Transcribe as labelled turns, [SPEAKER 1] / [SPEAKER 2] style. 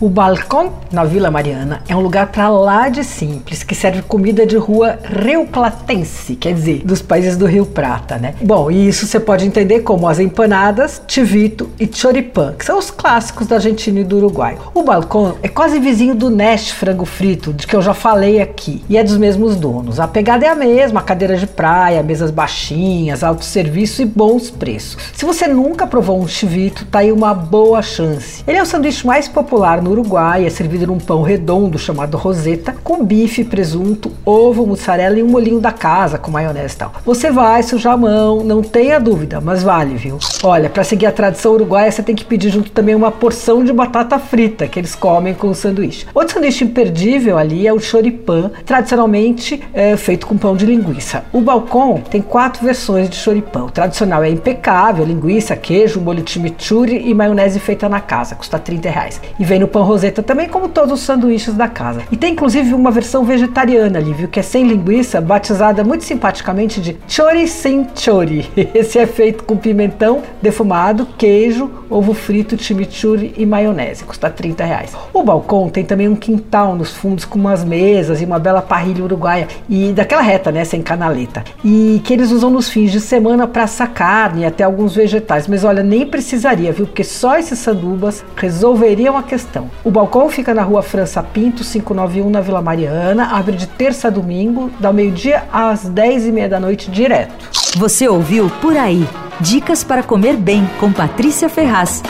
[SPEAKER 1] O balcão na Vila Mariana é um lugar para lá de simples, que serve comida de rua rioplatense, quer dizer, dos países do Rio Prata, né? Bom, e isso você pode entender como as empanadas, tivito e choripan, que são os clássicos da Argentina e do Uruguai. O balcão é quase vizinho do Nest Frango Frito, de que eu já falei aqui, e é dos mesmos donos. A pegada é a mesma, cadeira de praia, mesas baixinhas, autosserviço e bons preços. Se você nunca provou um chivito, tá aí uma boa chance. Ele é o sanduíche mais popular no Uruguai, é servido num pão redondo chamado roseta, com bife, presunto, ovo, mussarela e um molinho da casa com maionese e tal. Você vai sujar a mão, não tenha dúvida, mas vale, viu? Olha, para seguir a tradição uruguaia, você tem que pedir junto também uma porção de batata frita que eles comem com o sanduíche. Outro sanduíche imperdível ali é o choripan, tradicionalmente é, feito com pão de linguiça. O balcão tem quatro versões de choripan. O tradicional é impecável, linguiça, queijo, molho chimichurri e maionese feita na casa, custa 30 reais. E vem no pão roseta também, como todos os sanduíches da casa. E tem inclusive uma versão vegetariana ali, viu, que é sem linguiça, batizada muito simpaticamente de chori sem chori. Esse é feito com pimentão defumado, queijo, ovo frito, chimichurri e maionese, custa 30 reais. O balcão tem também um quintal nos fundos com umas mesas e uma bela parrilha uruguaia e daquela reta, né, sem canaleta. E que eles usam nos fins de semana para assar carne e até alguns vegetais. Mas olha, nem precisaria, viu? Porque só esses sandubas resolveriam a questão. O balcão fica na rua França Pinto, 591, na Vila Mariana. Abre de terça a domingo, da meio-dia às 10 e meia da noite, direto.
[SPEAKER 2] Você ouviu Por Aí. Dicas para comer bem com Patrícia Ferraz.